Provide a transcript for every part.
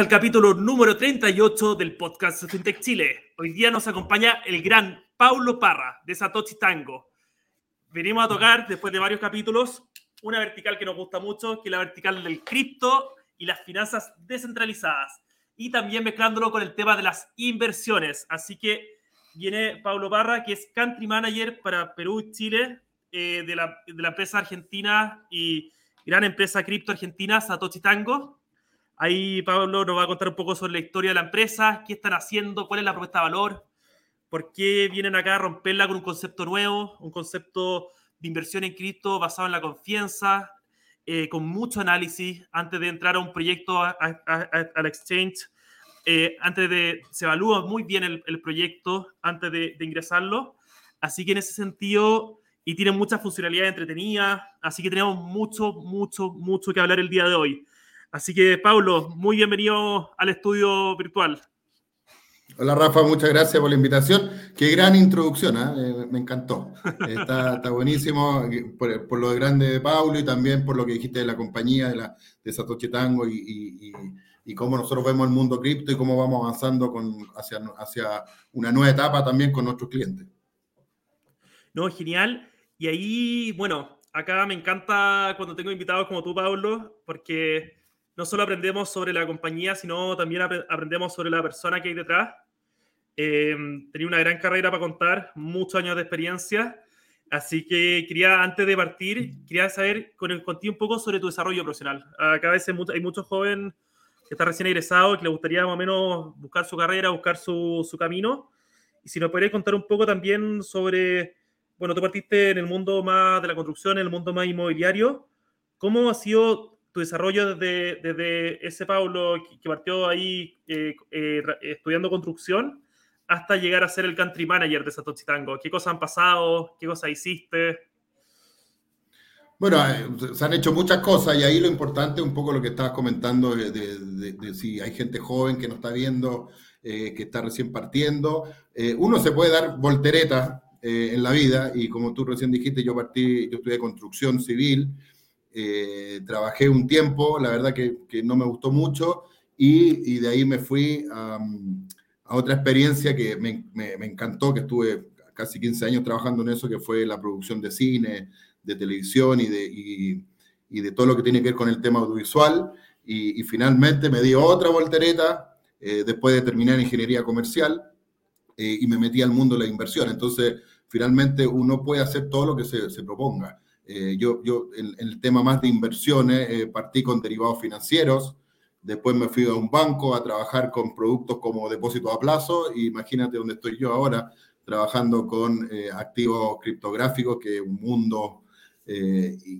Al capítulo número 38 del podcast FinTech Chile. Hoy día nos acompaña el gran Paulo Parra de Satoshi Tango. Venimos a tocar, después de varios capítulos, una vertical que nos gusta mucho, que es la vertical del cripto y las finanzas descentralizadas. Y también mezclándolo con el tema de las inversiones. Así que viene Paulo Parra, que es Country Manager para Perú y Chile eh, de, la, de la empresa argentina y gran empresa cripto argentina, Satoshi Tango. Ahí Pablo nos va a contar un poco sobre la historia de la empresa, qué están haciendo, cuál es la propuesta de valor, por qué vienen acá a romperla con un concepto nuevo, un concepto de inversión en cripto basado en la confianza, eh, con mucho análisis antes de entrar a un proyecto al exchange. Eh, antes de, se evalúa muy bien el, proyecto antes de, de, ingresarlo. Así que en ese sentido, y tiene muchas funcionalidades entretenidas, así que tenemos mucho, mucho, mucho que hablar el día de hoy. Así que, Pablo, muy bienvenido al estudio virtual. Hola Rafa, muchas gracias por la invitación. Qué gran introducción, ¿eh? me encantó. Está, buenísimo por, lo grande de Pablo y también por lo que dijiste de la compañía, de, la, de Satoshi Tango y, cómo nosotros vemos el mundo cripto y cómo vamos avanzando con, hacia, hacia una nueva etapa también con nuestros clientes. No, genial. Y ahí, bueno, acá me encanta cuando tengo invitados como tú, Pablo, porque no solo aprendemos sobre la compañía, sino también aprendemos sobre la persona que hay detrás. Eh, tenía una gran carrera para contar, muchos años de experiencia. Así que quería, antes de partir, quería saber contigo un poco sobre tu desarrollo profesional. Acá a veces hay muchos jóvenes que están recién egresados que les gustaría más o menos buscar su carrera, buscar su, su camino. Y si nos podrías contar un poco también sobre bueno, tú partiste en el mundo más de la construcción, en el mundo más inmobiliario. ¿Cómo ha sido tu desarrollo desde, desde ese Pablo que partió ahí eh, eh, estudiando construcción hasta llegar a ser el country manager de Satoshi Tango? ¿Qué cosas han pasado? ¿Qué cosas hiciste? Bueno, eh, se han hecho muchas cosas y ahí lo importante un poco lo que estabas comentando de, si hay gente joven que no está viendo, que está recién partiendo. uno se puede dar volteretas eh, en la vida y como tú recién dijiste, yo partí, yo estudié construcción civil, eh, trabajé un tiempo, la verdad que, no me gustó mucho y, de ahí me fui a, otra experiencia que me, encantó, que estuve casi 15 años trabajando en eso, que fue la producción de cine, de televisión y de, todo lo que tiene que ver con el tema audiovisual. Y, finalmente me di otra voltereta eh, después de terminar ingeniería comercial y me metí al mundo de la inversión. Entonces, finalmente uno puede hacer todo lo que se proponga. Eh, yo, yo en, el tema más de inversiones, eh, partí con derivados financieros, después me fui a un banco a trabajar con productos como depósito a plazo, y imagínate dónde estoy yo ahora, trabajando con eh, activos criptográficos, que es un mundo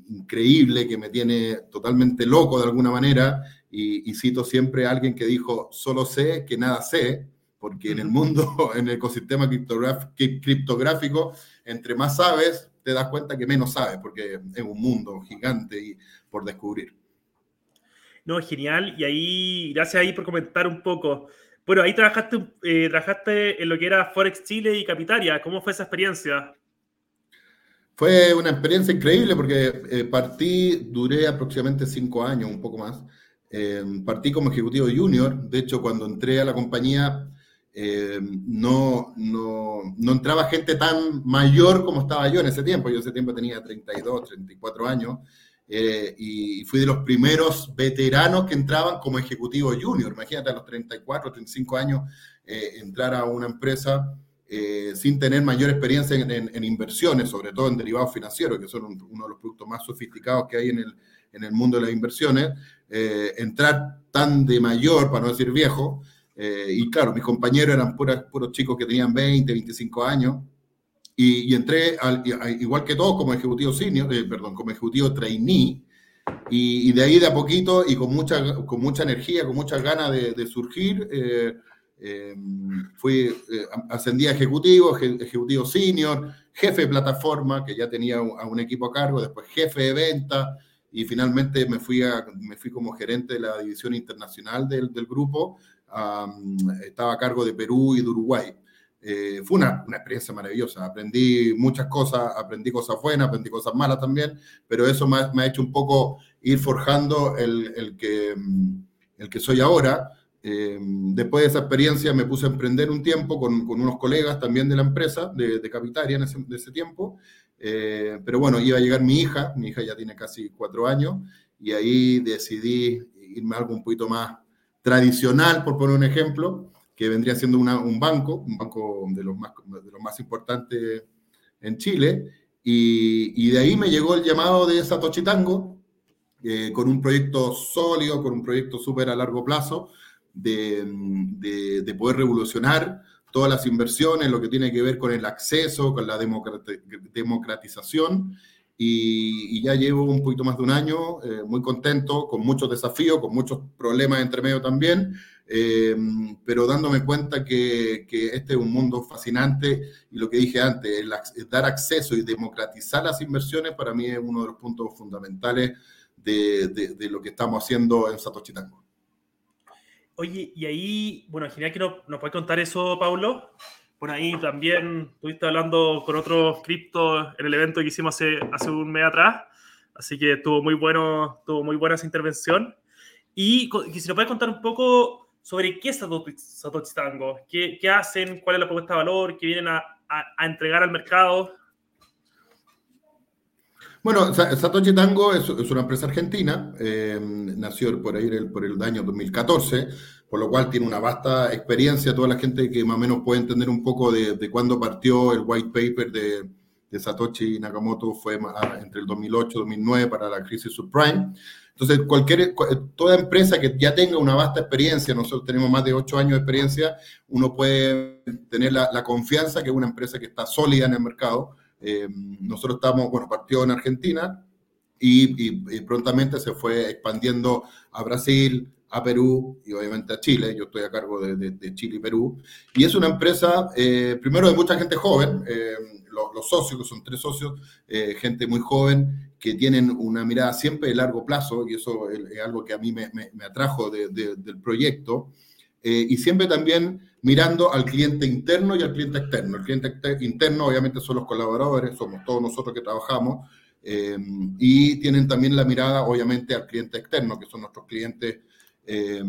increíble que me tiene totalmente loco de alguna manera, y, y cito siempre a alguien que dijo, solo sé que nada sé, porque en el mundo, en el ecosistema criptográfico, entre más sabes, te das cuenta que menos sabes, porque es un mundo gigante y por descubrir. No, genial. Y ahí, gracias ahí por comentar un poco. Bueno, ahí trabajaste, eh, trabajaste en lo que era Forex Chile y Capitaria. ¿Cómo fue esa experiencia? Fue una experiencia increíble porque eh, partí, duré aproximadamente cinco años, un poco más. Eh, partí como ejecutivo junior. De hecho, cuando entré a la compañía, eh, no, no, no, entraba gente tan mayor como estaba yo en ese tiempo. Yo en ese tiempo tenía 32, 34 años eh, y fui de los primeros veteranos que entraban como ejecutivo junior. Imagínate a los 34, 35 años eh, entrar a una empresa sin tener mayor experiencia en, inversiones, sobre todo en derivados financieros, que son uno de los productos más sofisticados que hay en el, en el mundo de las inversiones. entrar tan de mayor, para no decir viejo, eh, y claro, mis compañeros eran puros chicos que tenían 20, 25 años. Y, entré, al, igual que todos, como ejecutivo senior, eh, perdón, como ejecutivo trainee. Y, de ahí de a poquito y con mucha, con mucha energía, con muchas ganas de, surgir, eh, fui, ascendí a ejecutivo, ejecutivo senior, jefe de plataforma, que ya tenía a un equipo a cargo, después jefe de venta, y finalmente me fui, a, me fui como gerente de la división internacional del, del grupo, estaba a cargo de Perú y de Uruguay. Eh, fue una, una, experiencia maravillosa. Aprendí muchas cosas, aprendí cosas buenas, aprendí cosas malas también, pero eso me, me ha hecho un poco ir forjando el, el que, el que soy ahora. Eh, después de esa experiencia me puse a emprender un tiempo con, con unos colegas también de la empresa, de, de Capitaria en ese, de ese tiempo. Eh, pero bueno, iba a llegar mi hija, mi hija ya tiene casi cuatro años, y ahí decidí irme algo un poquito más tradicional, por poner un ejemplo, que vendría siendo un banco, un banco de los más, de los más importantes en Chile, y, de ahí me llegó el llamado de Satoshi Tango, eh, con un proyecto sólido, con un proyecto súper a largo plazo, de, de, poder revolucionar todas las inversiones, lo que tiene que ver con el acceso, con la democratización. Y, y ya llevo un poquito más de un año eh, muy contento, con muchos desafíos, con muchos problemas entre medio también, eh, pero dándome cuenta que, que, este es un mundo fascinante y lo que dije antes, el, el dar acceso y democratizar las inversiones para mí es uno de los puntos fundamentales de, de, de lo que estamos haciendo en Satoshi Tango. Oye, y ahí, bueno, genial que nos, nos puedes contar eso, Paulo. Por ahí también estuviste hablando con otros criptos en el evento que hicimos hace, hace un mes atrás. Así que estuvo muy bueno, estuvo muy buena esa intervención. Y, y si nos puedes contar un poco sobre qué es Satoshi Tango, qué, qué, hacen, cuál es la propuesta de valor, qué vienen a, a, a entregar al mercado. Bueno, Satoshi Tango es, es una empresa argentina, eh, nació por ahí el, por el año 2014, por lo cual tiene una vasta experiencia, toda la gente que más o menos puede entender un poco de, de cuándo partió el white paper de, de Satoshi Nakamoto fue entre el 2008 y 2009 para la crisis subprime. Entonces, cualquier, toda empresa que ya tenga una vasta experiencia, nosotros tenemos más de ocho años de experiencia, uno puede tener la, la confianza que es una empresa que está sólida en el mercado, eh, nosotros estamos, bueno, partió en Argentina y, y, y, prontamente se fue expandiendo a Brasil, a Perú y obviamente a Chile. Yo estoy a cargo de, de, de Chile y Perú. Y es una empresa, eh, primero, de mucha gente joven. Eh, los, los, socios, que son tres socios, eh, gente muy joven que tienen una mirada siempre de largo plazo y eso es, es algo que a mí me, me, me atrajo de, del proyecto. Eh, y siempre también mirando al cliente interno y al cliente externo. El cliente interno obviamente son los colaboradores, somos todos nosotros que trabajamos, eh, y tienen también la mirada obviamente al cliente externo, que son nuestros clientes eh,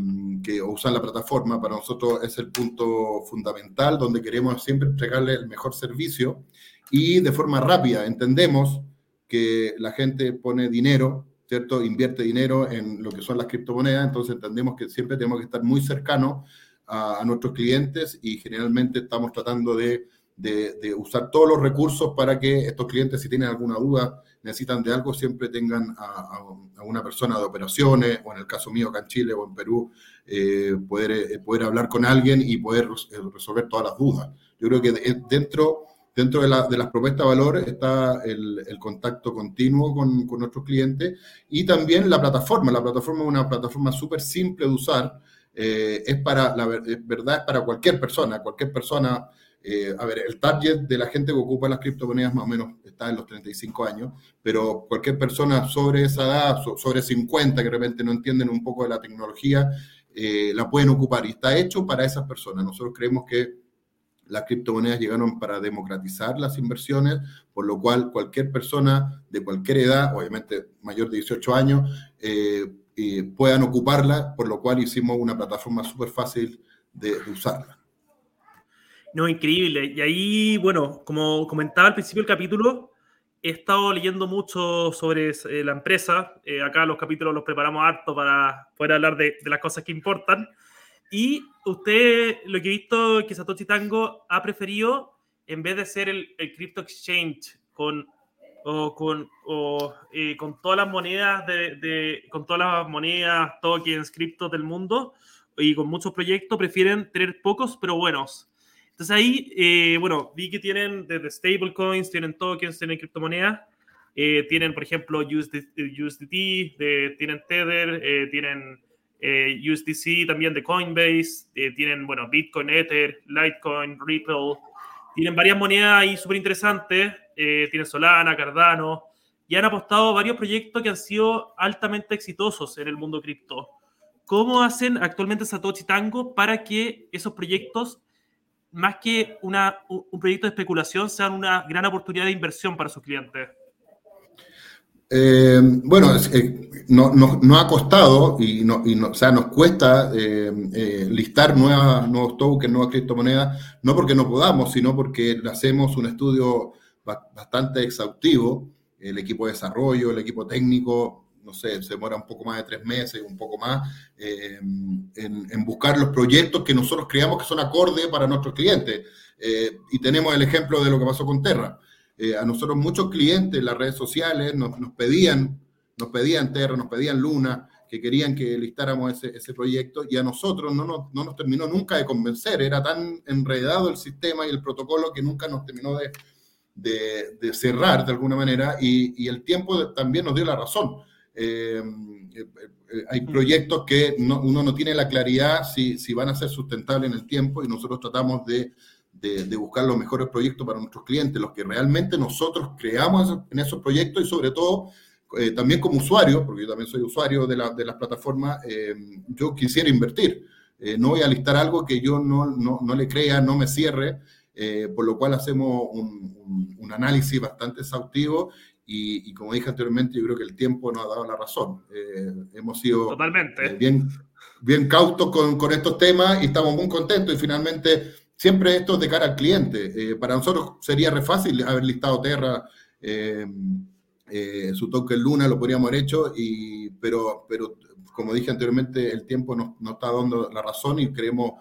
que usan la plataforma. Para nosotros es el punto fundamental donde queremos siempre entregarle el mejor servicio y de forma rápida. Entendemos que la gente pone dinero ¿cierto? Invierte dinero en lo que son las criptomonedas, entonces entendemos que siempre tenemos que estar muy cercanos a, a nuestros clientes y generalmente estamos tratando de, de, usar todos los recursos para que estos clientes, si tienen alguna duda, necesitan de algo, siempre tengan a, una persona de operaciones, o en el caso mío acá en Chile o en Perú, eh, poder, eh, poder hablar con alguien y poder resolver todas las dudas. Yo creo que dentro Dentro de, la, de, las propuestas de valor está el, contacto continuo con, con, nuestros clientes y también la plataforma. La plataforma es una plataforma súper simple de usar. Eh, es para, la verdad, es para cualquier persona. Cualquier persona, eh, a ver, el target de la gente que ocupa las criptomonedas más o menos está en los 35 años, pero cualquier persona sobre esa edad, sobre 50, que de repente no entienden un poco de la tecnología, eh, la pueden ocupar y está hecho para esas personas. Nosotros creemos que las criptomonedas llegaron para democratizar las inversiones, por lo cual cualquier persona de cualquier edad, obviamente mayor de 18 años, eh, eh, puedan ocuparla, por lo cual hicimos una plataforma súper fácil de, de, usarla. No, increíble. Y ahí, bueno, como comentaba al principio del capítulo, he estado leyendo mucho sobre eh, la empresa. Eh, acá los capítulos los preparamos harto para poder hablar de, las cosas que importan. Y usted, lo que he visto que Satoshi Tango ha preferido, en vez de ser el, crypto exchange con, o con, o, eh, con todas las monedas, de, con todas las monedas, tokens, criptos del mundo, y con muchos proyectos, prefieren tener pocos, pero buenos. Entonces ahí, eh, bueno, vi que tienen desde stablecoins, tienen tokens, tienen criptomonedas, eh, tienen, por ejemplo, USDT, USDT de, tienen Tether, eh, tienen eh, USDC también de Coinbase, eh, tienen, bueno, Bitcoin, Ether, Litecoin, Ripple, tienen varias monedas ahí súper interesantes, eh, tienen Solana, Cardano, y han apostado varios proyectos que han sido altamente exitosos en el mundo cripto. ¿Cómo hacen actualmente Satoshi Tango para que esos proyectos, más que una, un proyecto de especulación, sean una gran oportunidad de inversión para sus clientes? Eh, bueno, eh, no, no, ha costado y, no, y o sea, nos cuesta eh, listar nuevas, nuevos tokens, nuevas criptomonedas, no porque no podamos, sino porque hacemos un estudio bastante exhaustivo. El equipo de desarrollo, el equipo técnico, no sé, se demora un poco más de tres meses, un poco más, en, en, buscar los proyectos que nosotros creamos que son acordes para nuestros clientes. y tenemos el ejemplo de lo que pasó con Terra. Eh, a nosotros muchos clientes en las redes sociales nos, pedían, nos pedían Terra, nos pedían Luna, que querían que listáramos ese, proyecto y a nosotros no nos, no nos, terminó nunca de convencer, era tan enredado el sistema y el protocolo que nunca nos terminó de, de, de cerrar de alguna manera y, y, el tiempo también nos dio la razón. Eh, eh, hay proyectos que uno no tiene la claridad si, si van a ser sustentables en el tiempo y nosotros tratamos de de, buscar los mejores proyectos para nuestros clientes, los que realmente nosotros creamos en esos proyectos y sobre todo eh, también como usuario, porque yo también soy usuario de, la, de las plataformas, eh, yo quisiera invertir. Eh, no voy a listar algo que yo no, no, no le crea, no me cierre, por lo cual hacemos un, un, análisis bastante exhaustivo y, y, como dije anteriormente, yo creo que el tiempo nos ha dado la razón. hemos sido Totalmente. bien, bien cautos con, con estos temas y estamos muy contentos y finalmente siempre esto es de cara al cliente. Eh, para nosotros sería re fácil haber listado Terra, eh, eh, su token Luna, lo podríamos haber hecho, y, pero, pero como dije anteriormente, el tiempo nos, está dando la razón y creemos,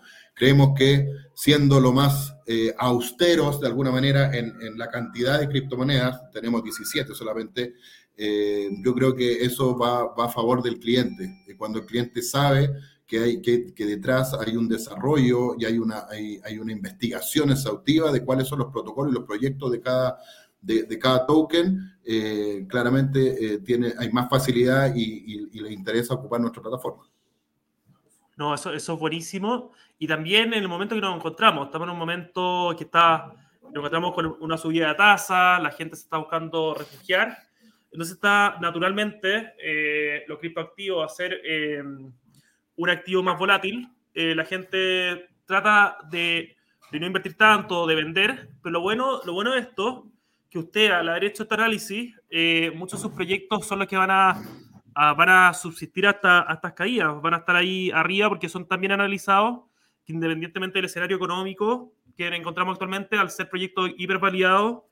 creemos que siendo lo más austeros de alguna manera en, en, la cantidad de criptomonedas, tenemos 17 solamente, yo creo que eso va, va a favor del cliente. Cuando el cliente sabe que, hay, que, detrás hay un desarrollo y hay una, hay, hay, una investigación exhaustiva de cuáles son los protocolos y los proyectos de cada, de, cada token, eh, claramente eh, tiene, hay más facilidad y, y, y, le interesa ocupar nuestra plataforma. No, eso, eso es buenísimo. Y también en el momento que nos encontramos, estamos en un momento que está, nos encontramos con una subida de tasa, la gente se está buscando refugiar. Entonces está naturalmente eh, los criptoactivos a ser eh, un activo más volátil, eh, la gente trata de, de, no invertir tanto, de vender, pero lo bueno, lo bueno de esto, que usted al haber hecho este análisis, eh, muchos de sus proyectos son los que van a, a van a subsistir hasta, hasta estas caídas, van a estar ahí arriba porque son también analizados, que independientemente del escenario económico que encontramos actualmente, al ser proyectos hipervalidados,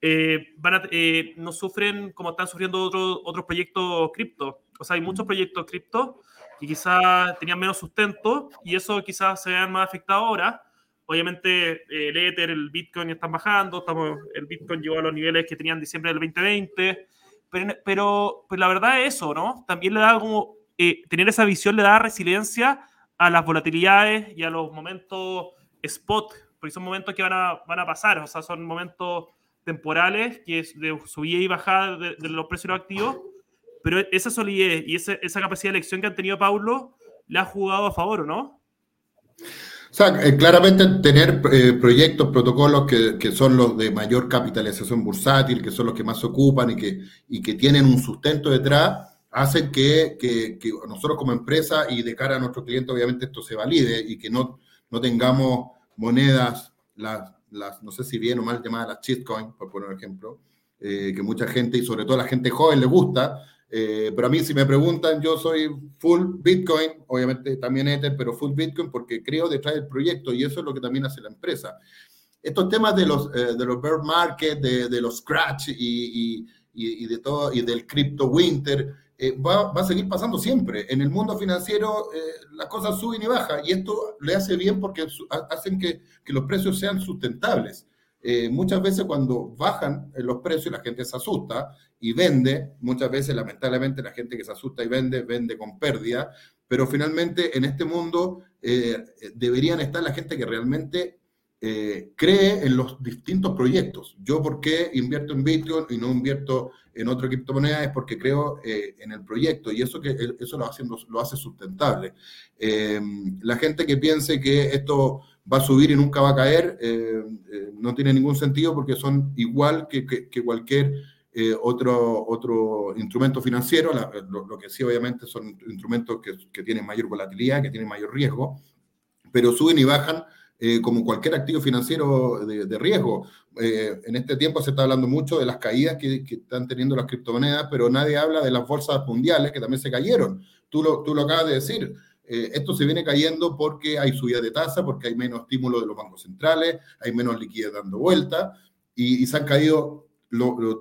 eh, van a, eh, no sufren como están sufriendo otros otros proyectos cripto. O sea, hay muchos proyectos cripto que quizás tenían menos sustento y eso quizás se vean más afectado ahora. Obviamente eh, el Ether, el Bitcoin están bajando, estamos, el Bitcoin llegó a los niveles que tenían en diciembre del 2020, pero, pero, pero la verdad es eso, ¿no? También le da como, eh, tener esa visión le da resiliencia a las volatilidades y a los momentos spot, porque son momentos que van a, van a pasar, o sea, son momentos temporales que es de subida y bajada de, de los precios activos pero esa solidez y esa, esa capacidad de elección que han tenido Paulo le ha jugado a favor, ¿o no? Eh, claramente tener eh, proyectos, protocolos que, que, son los de mayor capitalización bursátil, que son los que más se ocupan y que, y que tienen un sustento detrás, hacen que, que, nosotros como empresa y de cara a nuestros clientes, obviamente esto se valide y que no, no tengamos monedas, las, las, no sé si bien o mal llamadas las shitcoins, por poner un ejemplo, eh, que mucha gente y sobre todo la gente joven le gusta, eh, pero a mí si me preguntan, yo soy full Bitcoin, obviamente también Ether, pero full Bitcoin porque creo detrás del proyecto y eso es lo que también hace la empresa. Estos temas de los, eh, de los bear market, de, de los scratch y, y, y, de todo, y del crypto winter, eh, va, va, a seguir pasando siempre. En el mundo financiero eh, las cosas suben y bajan y esto le hace bien porque hacen que, que los precios sean sustentables. Eh, muchas veces cuando bajan los precios la gente se asusta y vende, muchas veces lamentablemente la gente que se asusta y vende, vende con pérdida, pero finalmente en este mundo eh, deberían estar la gente que realmente eh, cree en los distintos proyectos. Yo por qué invierto en Bitcoin y no invierto en otra criptomoneda es porque creo eh, en el proyecto y eso, que, eso lo, hace, lo hace sustentable. Eh, la gente que piense que esto va a subir y nunca va a caer, eh, eh, no tiene ningún sentido porque son igual que, que, que cualquier eh, otro, otro instrumento financiero, la, lo, lo, que sí obviamente son instrumentos que, que, tienen mayor volatilidad, que tienen mayor riesgo, pero suben y bajan eh, como cualquier activo financiero de, riesgo. Eh, en este tiempo se está hablando mucho de las caídas que, están teniendo las criptomonedas, pero nadie habla de las bolsas mundiales que también se cayeron. Tú lo, tú lo acabas de decir. Esto se viene cayendo porque hay subida de tasa, porque hay menos estímulo de los bancos centrales, hay menos liquidez dando vuelta y, y se han caído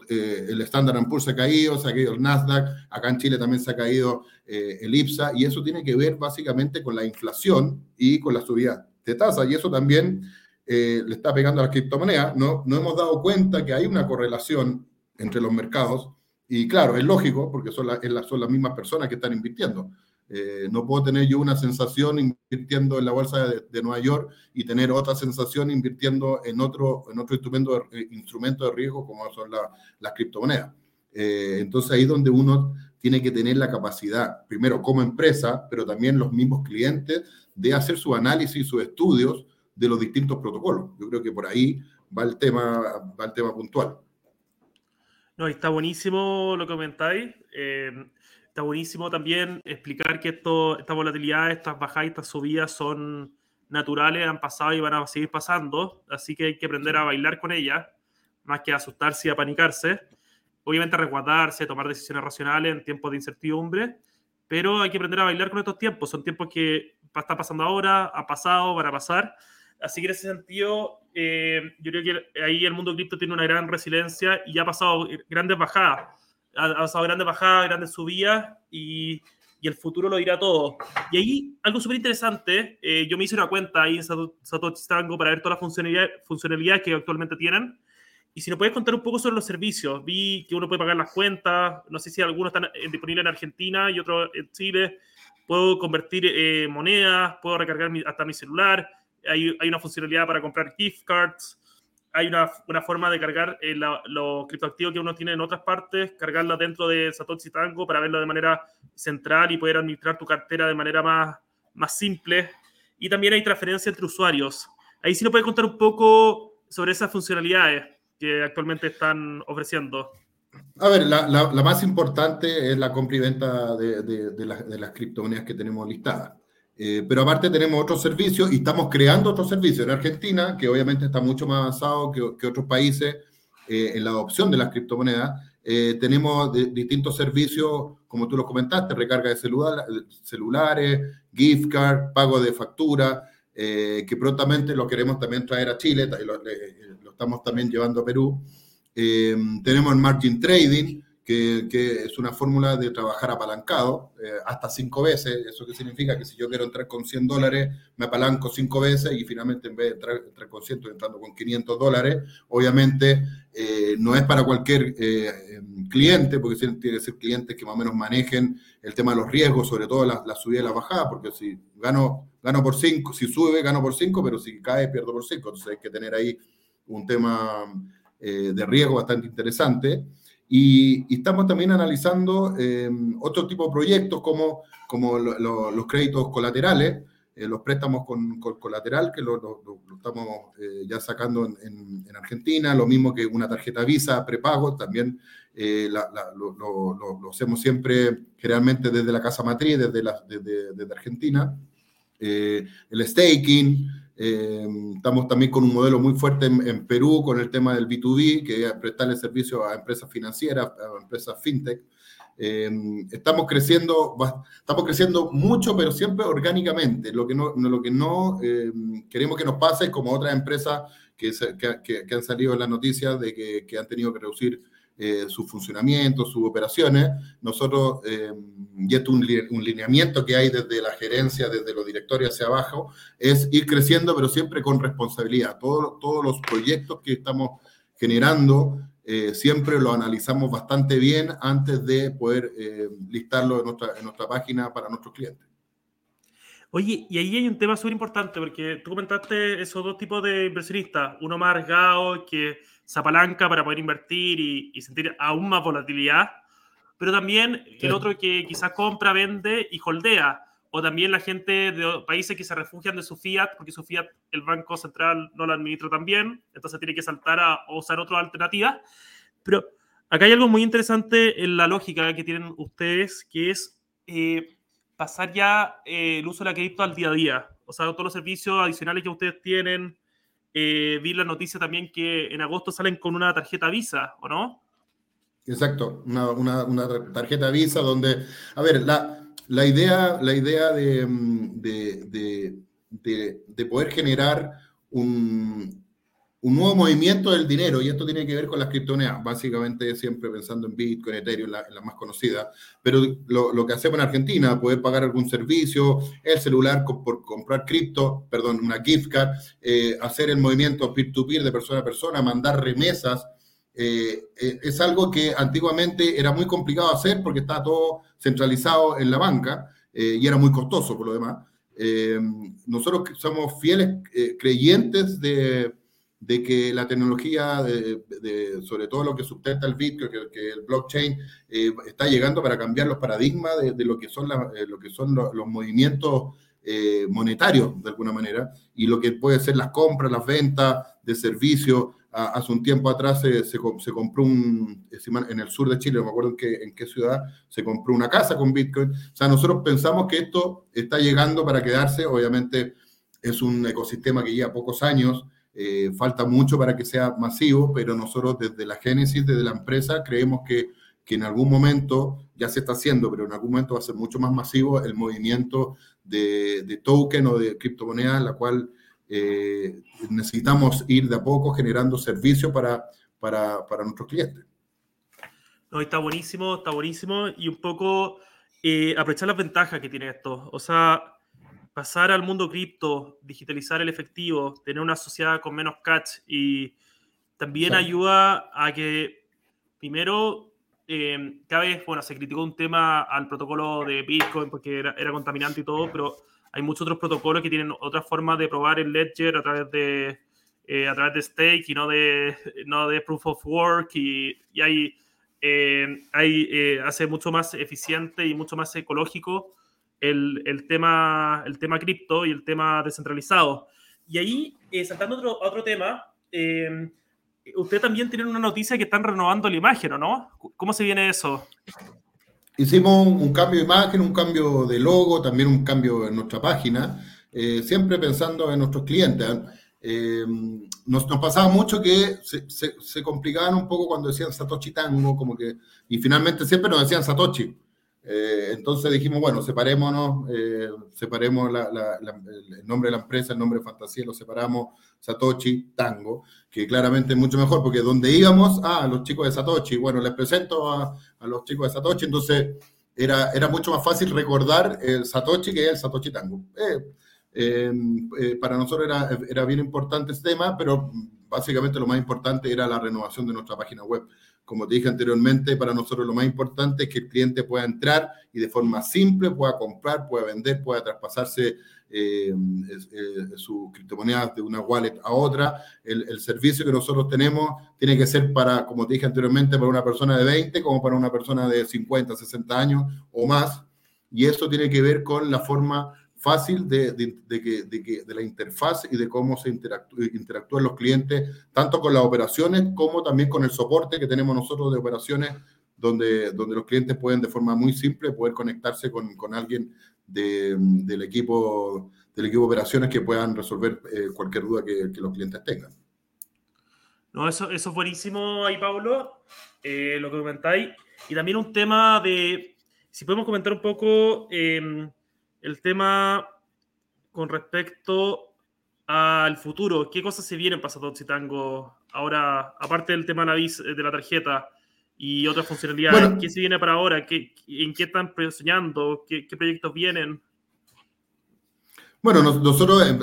eh, el Standard Poor's se ha caído, se ha caído el Nasdaq, acá en Chile también se ha caído eh, el IPSA, y eso tiene que ver básicamente con la inflación y con la subida de tasa, y eso también eh, le está pegando a las criptomonedas. No, no hemos dado cuenta que hay una correlación entre los mercados, y claro, es lógico, porque son, son las mismas personas que están invirtiendo. Eh, no puedo tener yo una sensación invirtiendo en la bolsa de, Nueva York y tener otra sensación invirtiendo en otro, en otro instrumento, de, eh, instrumento de riesgo como son las criptomonedas. Eh, entonces ahí es donde uno tiene que tener la capacidad, primero como empresa, pero también los mismos clientes, de hacer su análisis, sus estudios de los distintos protocolos. Yo creo que por ahí va el tema, va el tema puntual. No, está buenísimo lo que comentáis está buenísimo también explicar que esto, esta volatilidad, estas bajadas y estas subidas son naturales, han pasado y van a seguir pasando, así que hay que aprender a bailar con ellas, más que asustarse y apanicarse. Obviamente resguardarse, tomar decisiones racionales en tiempos de incertidumbre, pero hay que aprender a bailar con estos tiempos. Son tiempos que están pasando ahora, ha pasado, van a pasar. Así que en ese sentido, eh, yo creo que ahí el mundo cripto tiene una gran resiliencia y ha pasado grandes bajadas ha, pasado grandes bajadas, grandes subidas y, y, el futuro lo dirá todo. Y ahí, algo súper interesante, eh, yo me hice una cuenta ahí en Satoshi Tango para ver todas las funcionalidades, funcionalidades que actualmente tienen. Y si nos puedes contar un poco sobre los servicios, vi que uno puede pagar las cuentas, no sé si algunos están eh, disponibles en Argentina y otros en Chile, puedo convertir eh, monedas, puedo recargar hasta mi celular, hay, hay, una funcionalidad para comprar gift cards, hay una, una forma de cargar eh, los criptoactivos que uno tiene en otras partes, cargarla dentro de Satoshi Tango para verlo de manera central y poder administrar tu cartera de manera más, más simple. Y también hay transferencia entre usuarios. Ahí sí nos puede contar un poco sobre esas funcionalidades que actualmente están ofreciendo. A ver, la, la, más importante es la compra y venta de, de, las criptomonedas que tenemos listadas. Eh, pero aparte tenemos otros servicios y estamos creando otros servicios en Argentina, que obviamente está mucho más avanzado que, que otros países eh, en la adopción de las criptomonedas. Eh, tenemos distintos servicios, como tú lo comentaste, recarga de celular, celulares, gift card, pago de factura, que prontamente lo queremos también traer a Chile, lo, lo estamos también llevando a Perú. tenemos el margin trading, que, es una fórmula de trabajar apalancado eh, hasta cinco veces. ¿Eso qué significa? Que si yo quiero entrar con 100 dólares, me apalanco cinco veces y finalmente en vez de entrar, con 100, estoy entrando con 500 dólares. Obviamente eh, no es para cualquier eh, em, cliente, porque tiene que ser clientes que más o menos manejen el tema de los riesgos, sobre todo la, la subida y la bajada, porque si gano, gano por 5, si sube, gano por 5, pero si cae, pierdo por 5. Entonces hay que tener ahí un tema de riesgo bastante interesante. Y, estamos también analizando eh, otro tipo de proyectos como, como los créditos colaterales, eh, los préstamos con, colateral, que lo, estamos eh, ya sacando en, Argentina, lo mismo que una tarjeta Visa prepago, también lo, hacemos siempre generalmente desde la casa matriz, desde, la, desde, desde Argentina. el staking, eh, estamos también con un modelo muy fuerte en, Perú con el tema del B2B, que es prestarle servicio a empresas financieras, a empresas fintech. Eh, estamos creciendo, estamos creciendo mucho, pero siempre orgánicamente. Lo que no, lo que no eh, queremos que nos pase es como otras empresas que, que, que han salido en las noticias de que, que han tenido que reducir eh, su funcionamiento, sus operaciones. Nosotros, eh, y esto un, un lineamiento que hay desde la gerencia, desde los directorios hacia abajo, es ir creciendo, pero siempre con responsabilidad. Todo, todos los proyectos que estamos generando, eh, siempre lo analizamos bastante bien antes de poder eh, listarlo en nuestra, en nuestra página para nuestros clientes. Oye, y ahí hay un tema súper importante, porque tú comentaste esos dos tipos de inversionistas, uno más arriesgado que esa palanca para poder invertir y, sentir aún más volatilidad, pero también el otro que quizás compra, vende y holdea, o también la gente de países que se refugian de su fiat, porque su fiat el Banco Central no lo administra tan bien, entonces tiene que saltar a, usar otra alternativa. Pero acá hay algo muy interesante en la lógica que tienen ustedes, que es, eh, pasar ya el uso de la cripto al día a día. O sea, todos los servicios adicionales que ustedes tienen. Vi la noticia también que en agosto salen con una tarjeta Visa, ¿o no? Exacto, una, tarjeta Visa donde, a ver, la, idea, la idea de, mm, de, poder generar un, un, nuevo movimiento del dinero, y esto tiene que ver con las criptomonedas, básicamente siempre pensando en Bitcoin, Ethereum, la, más conocida, pero lo, que hacemos en Argentina, poder pagar algún servicio, el celular por comprar cripto, perdón, una gift card, eh, hacer el movimiento peer-to-peer de persona a persona, mandar remesas, eh, eh, es algo que antiguamente era muy complicado hacer porque estaba todo centralizado en la banca y era muy costoso por lo demás. nosotros somos fieles creyentes de, de, que la tecnología, de, sobre todo lo que sustenta el Bitcoin, que, el blockchain, está llegando para cambiar los paradigmas de, lo que son, lo que son los, movimientos monetarios, de alguna manera, y lo que puede ser las compras, las ventas de servicios hace un tiempo atrás se, se, compró un, en el sur de Chile, no me acuerdo en qué, en qué ciudad, se compró una casa con Bitcoin. O sea, nosotros pensamos que esto está llegando para quedarse. Obviamente es un ecosistema que lleva pocos años, eh, falta mucho para que sea masivo, pero nosotros desde la génesis, desde la empresa, creemos que, que en algún momento, ya se está haciendo, pero en algún momento va a ser mucho más masivo el movimiento de, de token o de criptomoneda, la cual eh, necesitamos ir de a poco generando servicios para, para, para nuestros clientes. No, está buenísimo, está buenísimo. Y un poco eh, aprovechar las ventajas que tiene esto. O sea, pasar al mundo cripto, digitalizar el efectivo, tener una sociedad con menos catch y también ayuda a que, primero, eh, cada vez, bueno, se criticó un tema al protocolo de Bitcoin porque era, era contaminante y todo, pero hay muchos otros protocolos que tienen otras formas de probar el ledger a través de, eh, a través de stake y no de, no de proof of work y, y hay, eh, hay eh, hace mucho más eficiente y mucho más ecológico el, tema, el tema cripto y el tema descentralizado. Y ahí, saltando a otro, otro tema, usted también tiene una noticia que están renovando la imagen, ¿no? ¿Cómo se viene eso? Hicimos un, cambio de imagen, un cambio de logo, también un cambio en nuestra página, eh, siempre pensando en nuestros clientes. Eh, nos, nos, pasaba mucho que se, se, complicaban un poco cuando decían Satoshi Tango, como que, y finalmente siempre nos decían Satoshi. Eh, entonces dijimos, bueno, separémonos, separemos el nombre de la empresa, el nombre de Fantasía, lo separamos, Satoshi Tango, que claramente es mucho mejor, porque donde íbamos, ah, los chicos de Satoshi, bueno, les presento a, a los chicos de Satoshi, entonces era, era mucho más fácil recordar el Satoshi que el Satoshi Tango. Eh, eh, eh, para nosotros era, era bien importante este tema, pero básicamente lo más importante era la renovación de nuestra página web. Como te dije anteriormente, para nosotros lo más importante es que el cliente pueda entrar y de forma simple pueda comprar, pueda vender, pueda traspasarse eh, eh, su criptomoneda de una wallet a otra. El, servicio que nosotros tenemos tiene que ser para, como te dije anteriormente, para una persona de 20 como para una persona de 50, 60 años o más. Y eso tiene que ver con la forma fácil de, de, que, de, la interfaz y de cómo se interactúan los clientes, tanto con las operaciones como también con el soporte que tenemos nosotros de operaciones, donde, donde los clientes pueden de forma muy simple poder conectarse con, con alguien del, equipo, del equipo de operaciones que puedan resolver eh, cualquier duda que, los clientes tengan. No, eso, eso es buenísimo ahí, Pablo, eh, lo que comentáis. Y también un tema de, si podemos comentar un poco em, el tema con respecto al futuro, ¿qué cosas se vienen para Satoshi Tango ahora, aparte del tema de la tarjeta? y otras funcionalidades. ¿Qué se viene para ahora? ¿Qué, ¿En qué están soñando? ¿Qué, ¿Qué, proyectos vienen? Bueno, nosotros eh,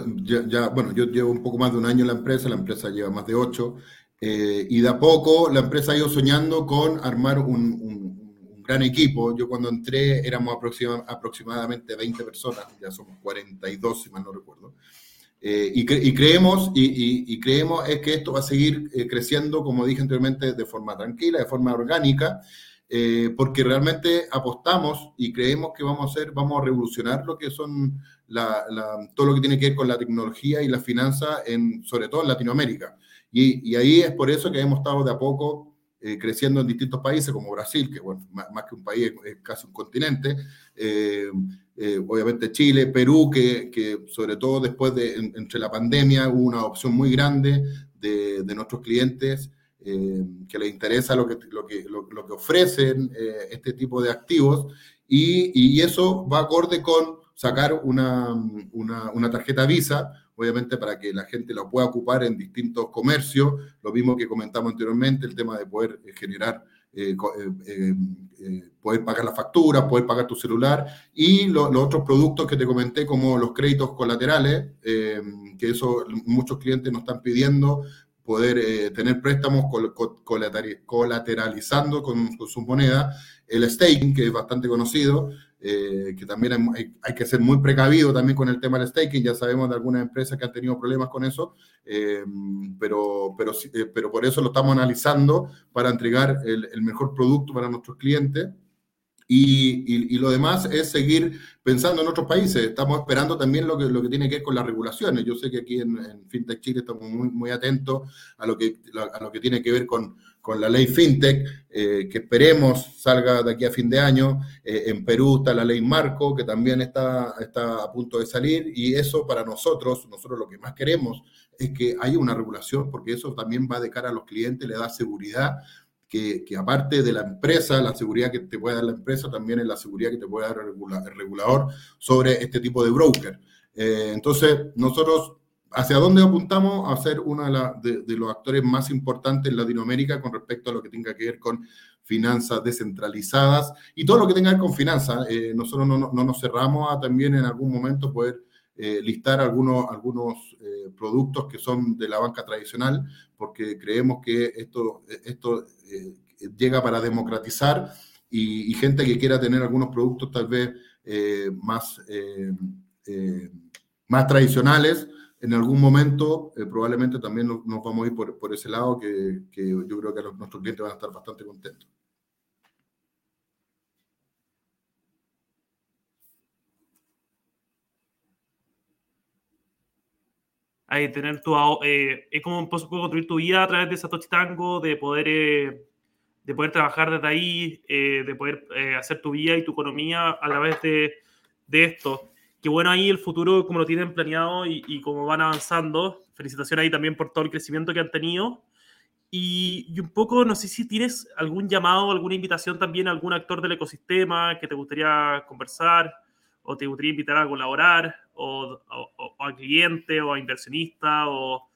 ya, bueno, yo llevo un poco más de un año en la empresa, la empresa lleva más de ocho, eh, y de a poco la empresa ha ido soñando con armar un, un, gran equipo. Yo cuando entré éramos aproximadamente 20 personas, ya somos 42 si mal no recuerdo. Eh, y, creemos, y, creemos es que esto va a seguir eh, creciendo, como dije anteriormente, de forma tranquila, de forma orgánica, eh, porque realmente apostamos y creemos que vamos a hacer, vamos a revolucionar lo que son todo lo que tiene que ver con la tecnología y la finanza, en, sobre todo en Latinoamérica. Y, ahí es por eso que hemos estado de a poco eh, creciendo en distintos países como Brasil, que bueno, más, que un país es, casi un continente, eh, obviamente Chile, Perú, que, que, sobre todo después de entre la pandemia hubo una opción muy grande de, de nuestros clientes que les interesa lo que, lo que, lo, que ofrecen este tipo de activos y, y, eso va acorde con sacar una, una tarjeta Visa obviamente para que la gente la pueda ocupar en distintos comercios, lo mismo que comentamos anteriormente, el tema de poder eh, generar, eh, eh, poder pagar la factura, poder pagar tu celular y los otros productos que te comenté como los créditos colaterales, que eso muchos clientes nos están pidiendo, poder tener préstamos colateralizando con, con su moneda, el staking, que es bastante conocido, eh, que también hay, hay, que ser muy precavido también con el tema del staking. Ya sabemos de algunas empresas que han tenido problemas con eso, eh, pero, pero, eh, pero por eso lo estamos analizando para entregar el, el mejor producto para nuestros clientes. Y, y, lo demás es seguir pensando en otros países. Estamos esperando también lo que, lo que tiene que ver con las regulaciones. Yo sé que aquí en, en FinTech Chile estamos muy, muy atentos a lo, que, a lo que tiene que ver con, con la ley FinTech, eh, que esperemos salga de aquí a fin de año. Eh, en Perú está la ley Marco, que también está, está a punto de salir, y eso para nosotros, nosotros lo que más queremos es que haya una regulación, porque eso también va de cara a los clientes, le da seguridad. Que, que aparte de la empresa, la seguridad que te puede dar la empresa, también es la seguridad que te puede dar el, regulador sobre este tipo de broker. Eh, entonces, nosotros ¿Hacia dónde apuntamos? A ser uno de, los actores más importantes en Latinoamérica con respecto a lo que tenga que ver con finanzas descentralizadas y todo lo que tenga que ver con finanzas. Eh, nosotros no, nos cerramos a también en algún momento poder eh, listar algunos, algunos eh, productos que son de la banca tradicional, porque creemos que esto, esto llega para democratizar y, y, gente que quiera tener algunos productos tal vez más, más tradicionales en algún momento eh, probablemente también nos, vamos a ir por, ese lado que, yo creo que nuestros clientes van a estar bastante contentos. Ahí, tener tu, eh, es como construir tu vida a través de Satoshi Tango, de poder, eh, de poder trabajar desde ahí, de poder hacer tu vida y tu economía a través de, de esto bueno ahí el futuro, como lo tienen planeado y, y como van avanzando. Felicitaciones ahí también por todo el crecimiento que han tenido. Y, y, un poco, no sé si tienes algún llamado, alguna invitación también a algún actor del ecosistema que te gustaría conversar o te gustaría invitar a colaborar o, o, a cliente o a inversionista o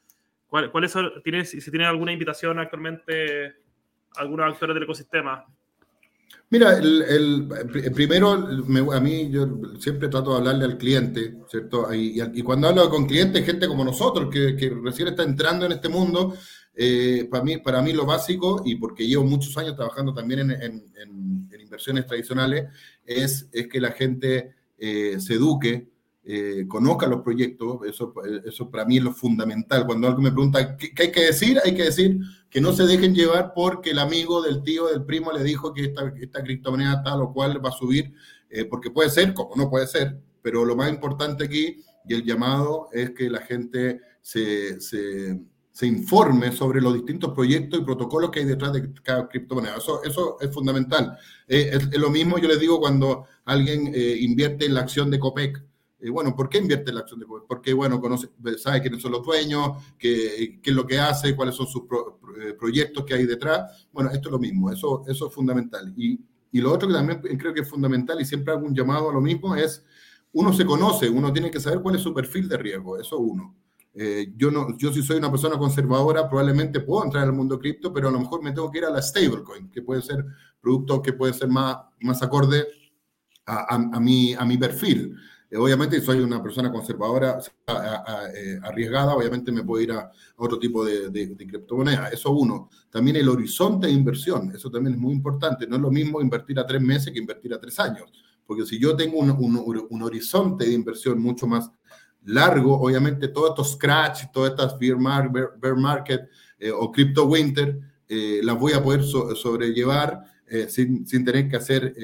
cuáles son, tienes, si tienes alguna invitación actualmente a algunos actores del ecosistema. Mira, el, primero, a mí yo siempre trato de hablarle al cliente, ¿cierto? Y, cuando hablo con clientes, gente como nosotros, que, recién está entrando en este mundo, eh, para, mí, para mí lo básico, y porque llevo muchos años trabajando también en, inversiones tradicionales, es, es, que la gente eh, se eduque, eh, conozca los proyectos, eso, eso para mí es lo fundamental. Cuando alguien me pregunta ¿qué, ¿qué, hay que decir, hay que decir que no se dejen llevar porque el amigo del tío, del primo le dijo que esta, esta criptomoneda tal o cual va a subir, eh, porque puede ser, como no puede ser, pero lo más importante aquí y el llamado es que la gente se, se, informe sobre los distintos proyectos y protocolos que hay detrás de cada criptomoneda. Eso, eso es fundamental. Eh, es, es, lo mismo, yo les digo, cuando alguien eh, invierte en la acción de COPEC, eh, bueno, ¿por qué invierte en la acción de Comer? Porque, bueno, conoce, sabe quiénes son los dueños, qué, qué es lo que hace, cuáles son sus pro, eh, proyectos que hay detrás. Bueno, esto es lo mismo, eso, eso es fundamental. Y, y lo otro que también creo que es fundamental y siempre hago un llamado a lo mismo es, uno se conoce, uno tiene que saber cuál es su perfil de riesgo, eso uno. Eh, yo, no, yo si soy una persona conservadora, probablemente puedo entrar al mundo cripto, pero a lo mejor me tengo que ir a la stablecoin, que puede ser producto que puede ser más, más acorde a, a, a, mi, a mi perfil. Eh, obviamente, soy una persona conservadora, eh, arriesgada, obviamente me puedo ir a, otro tipo de, de, de. Eso uno. También el horizonte de inversión, eso también es muy importante. No es lo mismo invertir a tres meses que invertir a tres años. Porque si yo tengo un, un, un horizonte de inversión mucho más largo, obviamente todos estos scratch, todas estas bear, market, bear market eh, o crypto winter, eh, las voy a poder so, sobrellevar eh, sin, sin, tener que hacer,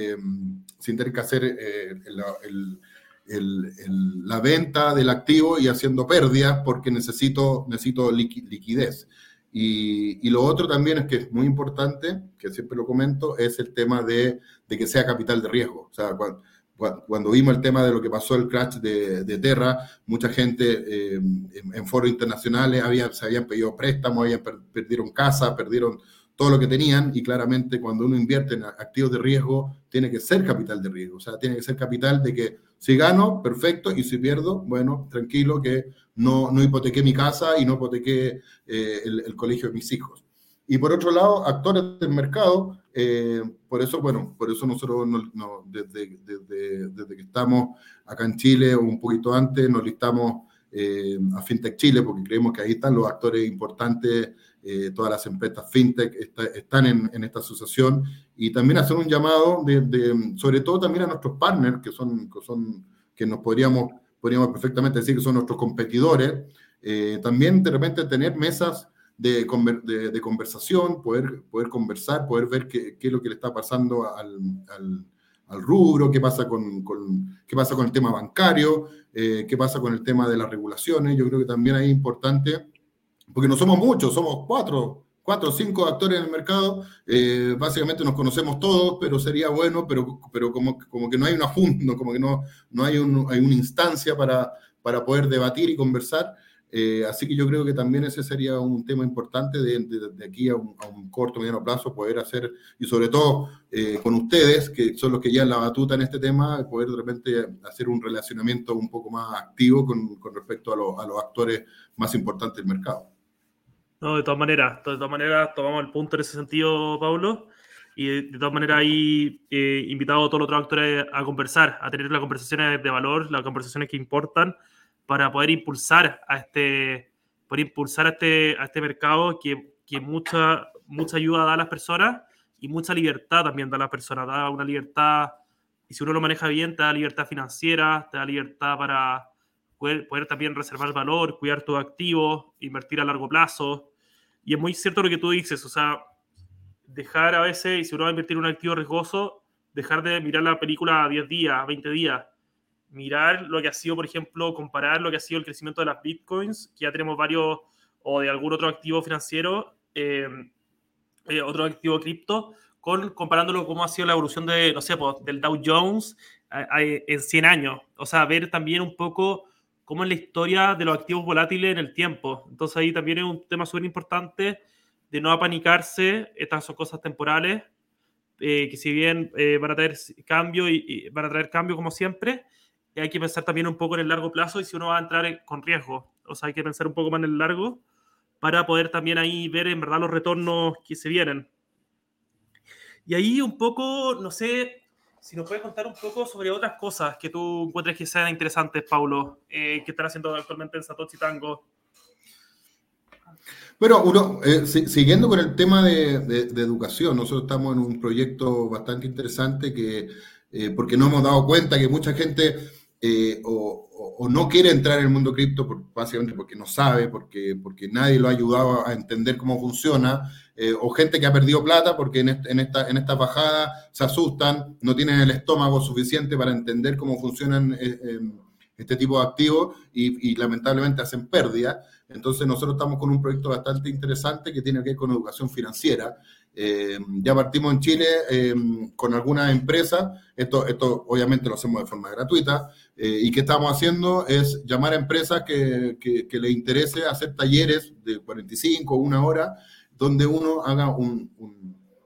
sin tener que hacer el, el el, el, la venta del activo y haciendo pérdidas porque necesito, necesito liqui, liquidez. Y, lo otro también es que es muy importante, que siempre lo comento, es el tema de, de que sea capital de riesgo. O sea, cuando, cuando vimos el tema de lo que pasó el crash de, de Terra, mucha gente eh, en, foros internacionales había, se habían pedido préstamos, habían perdieron casa, perdieron todo lo que tenían y claramente cuando uno invierte en activos de riesgo tiene que ser capital de riesgo, o sea, tiene que ser capital de que si gano, perfecto, y si pierdo, bueno, tranquilo que no, no hipotequé mi casa y no hipotequé eh, el, el colegio de mis hijos. Y por otro lado, actores del mercado, eh, por eso, bueno, por eso nosotros no, desde, desde, desde, que estamos acá en Chile o un poquito antes, nos listamos eh, a FinTech Chile porque creemos que ahí están los actores importantes, eh, todas las empresas FinTech están en, en, esta asociación y también hacer un llamado, de, sobre todo también a nuestros partners, que son, que, son, que nos podríamos, podríamos perfectamente decir que son nuestros competidores, también de repente tener mesas de, de, conversación, poder, poder conversar, poder ver qué, qué, es lo que le está pasando al, al, al rubro, qué pasa con, con, qué pasa con el tema bancario, eh, qué pasa con el tema de las regulaciones. Yo creo que también es importante, porque no somos muchos, somos cuatro, cuatro o cinco actores en el mercado, eh, básicamente nos conocemos todos, pero sería bueno, pero, pero como, como que no hay una junta, como que no, no hay, un, hay una instancia para, para poder debatir y conversar. Eh, así que yo creo que también ese sería un tema importante de, de, aquí a un, a un, corto, mediano plazo, poder hacer, y sobre todo eh, con ustedes, que son los que llevan la batuta en este tema, poder de repente hacer un relacionamiento un poco más activo con, con respecto a, a, los actores más importantes del mercado. No, de todas maneras, de todas maneras tomamos el punto en ese sentido, Pablo. Y de, todas maneras ahí eh, invitado a todos los otros actores a conversar, a tener las conversaciones de valor, las conversaciones que importan, para poder impulsar a este, por impulsar a este, a este mercado que, que, mucha, mucha ayuda da a las personas y mucha libertad también da a las personas. Da una libertad, y si uno lo maneja bien, te da libertad financiera, te da libertad para poder, poder también reservar valor, cuidar tus activos, invertir a largo plazo. Y es muy cierto lo que tú dices, o sea, dejar a veces, y si uno va a invertir en un activo riesgoso, dejar de mirar la película a 10 días, 20 días mirar lo que ha sido, por ejemplo, comparar lo que ha sido el crecimiento de las bitcoins, que ya tenemos varios, o de algún otro activo financiero, eh, eh, otro activo cripto, con, comparándolo cómo ha sido la evolución de, no sé, pues, del Dow Jones en 100 años. O sea, ver también un poco cómo es la historia de los activos volátiles en el tiempo. Entonces ahí también es un tema súper importante de no apanicarse, estas son cosas temporales, eh, que si bien van a traer cambio y, y, van a traer cambio como siempre, hay que pensar también un poco en el largo plazo y si uno va a entrar con riesgo. O sea, hay que pensar un poco más en el largo para poder también ahí ver en verdad los retornos que se vienen. Y ahí un poco, no sé, si nos puedes contar un poco sobre otras cosas que tú encuentres que sean interesantes, Paulo, eh, que están haciendo actualmente en Satoshi Tango. Bueno, uno, eh, siguiendo con el tema de, de, de, educación, nosotros estamos en un proyecto bastante interesante que, eh, porque nos hemos dado cuenta que mucha gente eh, o, o, no quiere entrar en el mundo cripto por, básicamente porque no sabe, porque, porque nadie lo ha ayudado a entender cómo funciona, eh, o gente que ha perdido plata porque en, este, en, esta, en bajada se asustan, no tienen el estómago suficiente para entender cómo funcionan eh, em, este tipo de activos y, lamentablemente hacen pérdida. Entonces nosotros estamos con un proyecto bastante interesante que tiene que ver con educación financiera. Eh, ya partimos en Chile eh, con algunas empresas, esto, esto obviamente lo hacemos de forma gratuita, eh, y que estamos haciendo es llamar a empresas que, que, que les interese hacer talleres de 45 o una hora, donde uno haga un,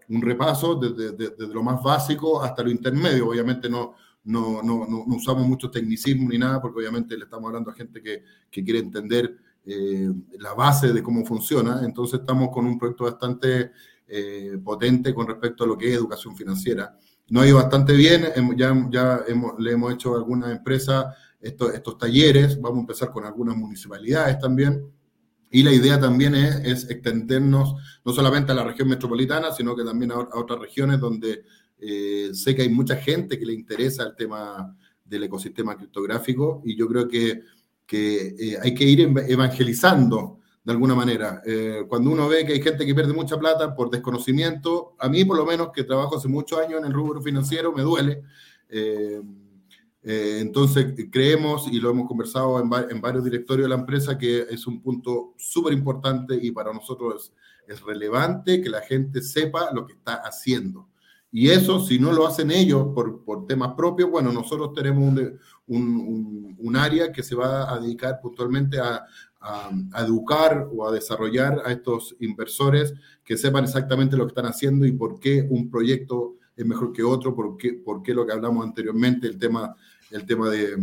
repaso desde, lo más básico hasta lo intermedio. Obviamente no, no, no, no, usamos mucho tecnicismo ni nada, porque obviamente le estamos hablando a gente que, que quiere entender eh, la base de cómo funciona. Entonces estamos con un proyecto bastante eh, potente con respecto a lo que es educación financiera. Nos ha ido bastante bien, ya, ya le hemos hecho a algunas empresas estos, estos talleres, vamos a empezar con algunas municipalidades también. Y la idea también es, es, extendernos no solamente a la región metropolitana, sino que también a, otras regiones donde eh, sé que hay mucha gente que le interesa el tema del ecosistema criptográfico y yo creo que, que eh, hay que ir evangelizando de alguna manera. Eh, cuando uno ve que hay gente que pierde mucha plata por desconocimiento, a mí por lo menos que trabajo hace muchos años en el rubro financiero, me duele. Eh, entonces creemos, y lo hemos conversado en, varios directorios de la empresa, que es un punto súper importante y para nosotros es relevante que la gente sepa lo que está haciendo. Y eso, si no lo hacen ellos por, por temas propios, bueno, nosotros tenemos un, área que se va a dedicar puntualmente a, educar o a desarrollar a estos inversores que sepan exactamente lo que están haciendo y por qué un proyecto es mejor que otro, por qué, por qué lo que hablamos anteriormente, el tema, el tema de,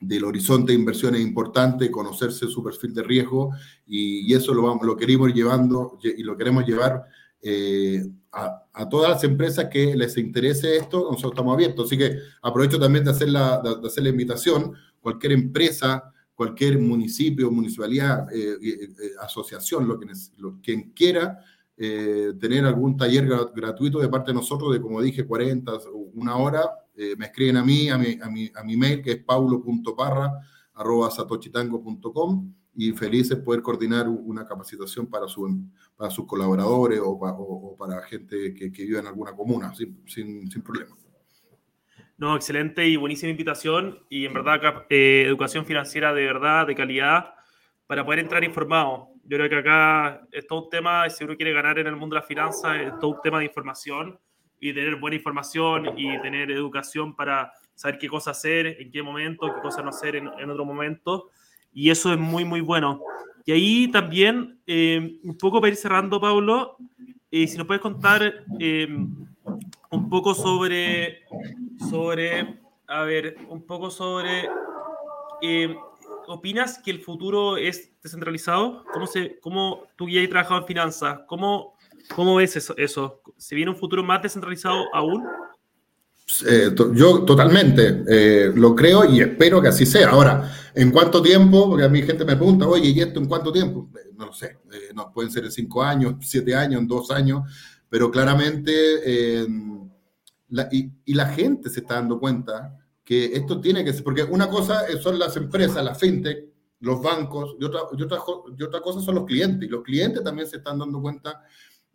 del horizonte de inversión es importante, conocerse su perfil de riesgo y, y eso lo, vamos, lo queremos llevando y lo queremos llevar eh, a, a, todas las empresas que les interese esto, nosotros estamos abiertos. Así que aprovecho también de hacer la, de, de hacer la invitación, cualquier empresa cualquier municipio, municipalidad, eh, eh, eh, asociación, lo que, lo, quien quiera eh, tener algún taller gratuito de parte de nosotros, de como dije, 40, una hora, eh, me escriben a mí, a mi, a mi, a mi mail, que es paulo.parra, arroba satochitango.com, y felices poder coordinar una capacitación para, su, para sus colaboradores o, o, o para gente que, que, vive en alguna comuna, sin, sin, sin problema. No, excelente y buenísima invitación y en verdad eh, educación financiera de verdad, de calidad, para poder entrar informado. Yo creo que acá es todo un tema, si uno quiere ganar en el mundo de las finanzas, es todo un tema de información y tener buena información y tener educación para saber qué cosas hacer, en qué momento, qué cosas no hacer en, en otro momento. Y eso es muy, muy bueno. Y ahí también, eh, un poco para ir cerrando, Pablo, eh, si nos puedes contar eh, un poco sobre, sobre, a ver, un poco sobre, eh, ¿opinas que el futuro es descentralizado? ¿Cómo, se, cómo tú ya has trabajado en finanzas? ¿Cómo, cómo ves eso, eso? ¿Se viene un futuro más descentralizado aún? Eh, to yo totalmente eh, lo creo y espero que así sea. Ahora, ¿en cuánto tiempo? Porque a mi gente me pregunta, oye, ¿y esto en cuánto tiempo? Eh, no lo sé, eh, no, pueden ser en cinco años, siete años, en dos años, pero claramente, eh, la, y, y, la gente se está dando cuenta que esto tiene que ser, porque una cosa son las empresas, las fintech, los bancos, y otra, y otra, y otra cosa son los clientes, y los clientes también se están dando cuenta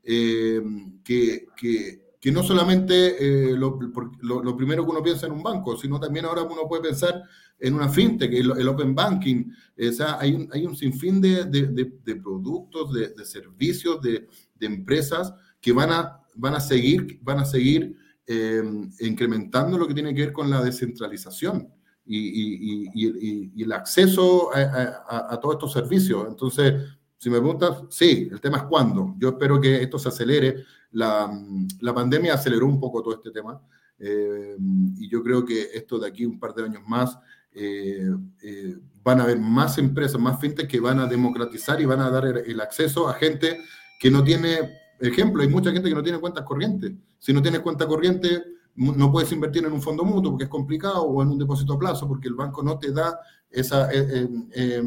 eh, que, que, que, no solamente eh, lo, lo, lo, primero que uno piensa en un banco, sino también ahora uno puede pensar en una fintech, el, el open banking, o sea, hay un, hay un sinfín de, de, de, de productos, de, servicios, de, empresas que van a, van a seguir, van a seguir eh, incrementando lo que tiene que ver con la descentralización y, y, y, y el acceso a, a, a, todos estos servicios. Entonces, si me preguntas, sí, el tema es cuándo. Yo espero que esto se acelere. La, la pandemia aceleró un poco todo este tema eh, y yo creo que esto de aquí un par de años más eh, eh, van a haber más empresas, más fintech que van a democratizar y van a dar el, el acceso a gente que no tiene Ejemplo, hay mucha gente que no tiene cuentas corrientes. Si no tienes cuenta corriente, no puedes invertir en un fondo mutuo porque es complicado o en un depósito a plazo porque el banco no te da esa, eh, eh,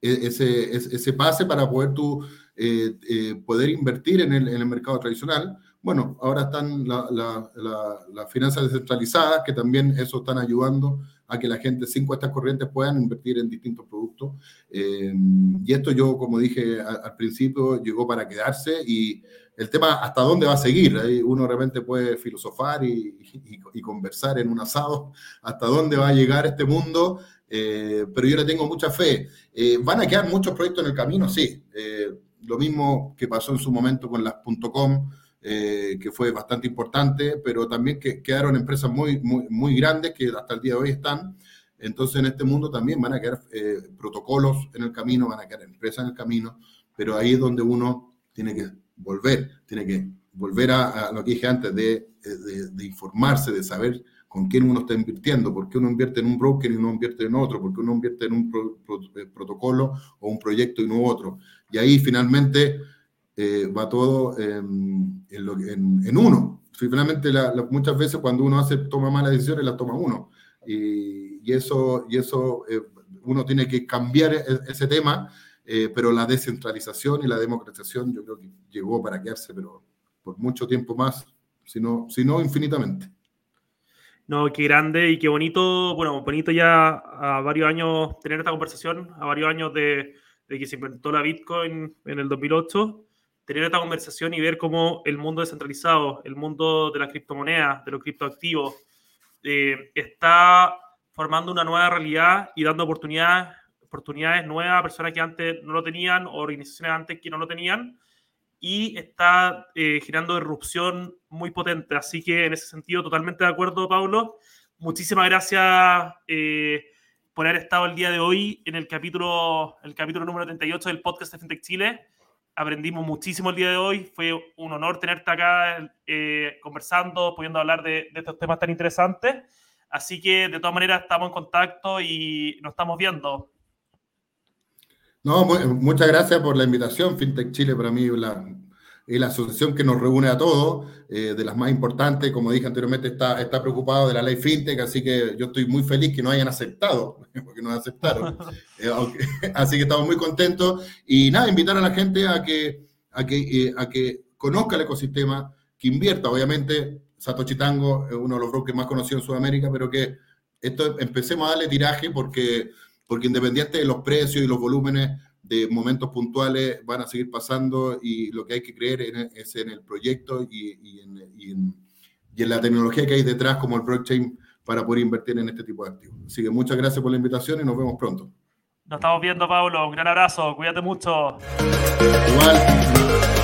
ese, ese, pase para poder tú eh, poder invertir en el, mercado tradicional. Bueno, ahora están las la, la, la finanzas descentralizadas que también eso están ayudando a que la gente sin cuentas corrientes puedan invertir en distintos productos. Eh, y esto yo, como dije al, al, principio, llegó para quedarse y el tema hasta dónde va a seguir. Ahí uno realmente puede filosofar y, y, y, conversar en un asado hasta dónde va a llegar este mundo, eh, pero yo le tengo mucha fe. Eh, ¿Van a quedar muchos proyectos en el camino? Sí. Eh, lo mismo que pasó en su momento con las .com, eh, que fue bastante importante, pero también que quedaron empresas muy, muy, muy grandes que hasta el día de hoy están. Entonces, en este mundo también van a quedar eh, protocolos en el camino, van a quedar empresas en el camino, pero ahí es donde uno tiene que volver, tiene que volver a, a lo que dije antes, de, de, de, informarse, de saber con quién uno está invirtiendo, por qué uno invierte en un broker y uno invierte en otro, por qué uno invierte en un pro, pro, eh, protocolo o un proyecto y no otro. Y ahí finalmente eh, va todo en, en, en, en uno. Finalmente, la, la, muchas veces cuando uno hace, toma malas decisiones, las toma uno. Y, y eso, y eso eh, uno tiene que cambiar e, ese tema, eh, pero la descentralización y la democratización yo creo que llegó para quedarse, pero por mucho tiempo más, si no, si no infinitamente. No, qué grande y qué bonito, bueno, bonito ya a varios años tener esta conversación, a varios años de, de que se inventó la Bitcoin en el 2008 tener esta conversación y ver cómo el mundo descentralizado, el mundo de las criptomonedas, de los criptoactivos, eh, está formando una nueva realidad y dando oportunidades, oportunidades nuevas a personas que antes no lo tenían o organizaciones antes que no lo tenían. y está eh, girando erupción muy potente. Así que en ese sentido, totalmente de acuerdo, Pablo. Muchísimas gracias eh, por haber estado el día de hoy en el capítulo, el capítulo número 38 del podcast de FinTech Chile. Aprendimos muchísimo el día de hoy. Fue un honor tenerte acá eh, conversando, pudiendo hablar de, estos temas tan interesantes. Así que de todas maneras estamos en contacto y nos estamos viendo. No, muchas gracias por la invitación. FinTech Chile para mí la, es la asociación que nos reúne a todos, eh, de las más importantes, como dije anteriormente, está, está preocupado de la ley FinTech, así que yo estoy muy feliz que no hayan aceptado, porque nos aceptaron. Eh, así que estamos muy contentos. Y nada, invitar a la gente a que, a que, eh, a que conozca el ecosistema, que invierta, obviamente, Satoshi Tango es uno de los brokers más conocidos en Sudamérica, pero que esto empecemos a darle tiraje porque porque independiente de los precios y los volúmenes de momentos puntuales van a seguir pasando y lo que hay que creer es en el proyecto y, en, la tecnología que hay detrás como el blockchain para poder invertir en este tipo de activos. Así que muchas gracias por la invitación y nos vemos pronto. Nos estamos viendo, Pablo. Un gran abrazo. Cuídate mucho. Igual.